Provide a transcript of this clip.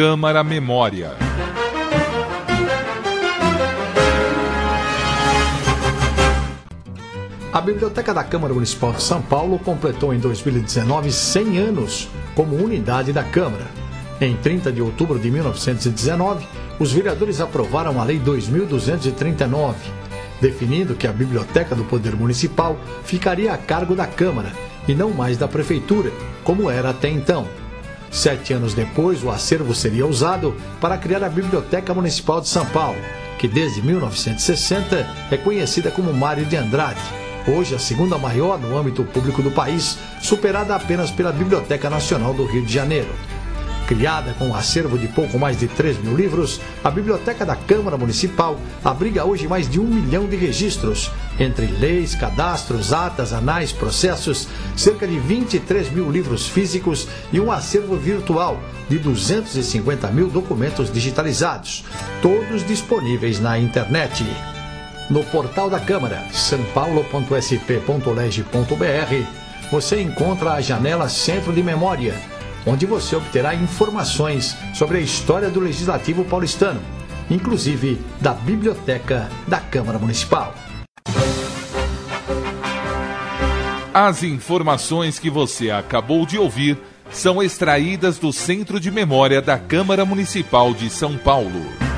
Câmara Memória. A Biblioteca da Câmara Municipal de São Paulo completou em 2019 100 anos como unidade da Câmara. Em 30 de outubro de 1919, os vereadores aprovaram a Lei 2239, definindo que a Biblioteca do Poder Municipal ficaria a cargo da Câmara e não mais da Prefeitura, como era até então. Sete anos depois, o acervo seria usado para criar a Biblioteca Municipal de São Paulo, que desde 1960 é conhecida como Mário de Andrade, hoje a segunda maior no âmbito público do país, superada apenas pela Biblioteca Nacional do Rio de Janeiro. Criada com um acervo de pouco mais de 3 mil livros, a Biblioteca da Câmara Municipal abriga hoje mais de um milhão de registros, entre leis, cadastros, atas, anais, processos, cerca de 23 mil livros físicos e um acervo virtual de 250 mil documentos digitalizados, todos disponíveis na internet. No portal da Câmara, sãopaulo.sp.leg.br, você encontra a janela Centro de Memória onde você obterá informações sobre a história do Legislativo paulistano, inclusive da Biblioteca da Câmara Municipal. As informações que você acabou de ouvir são extraídas do Centro de Memória da Câmara Municipal de São Paulo.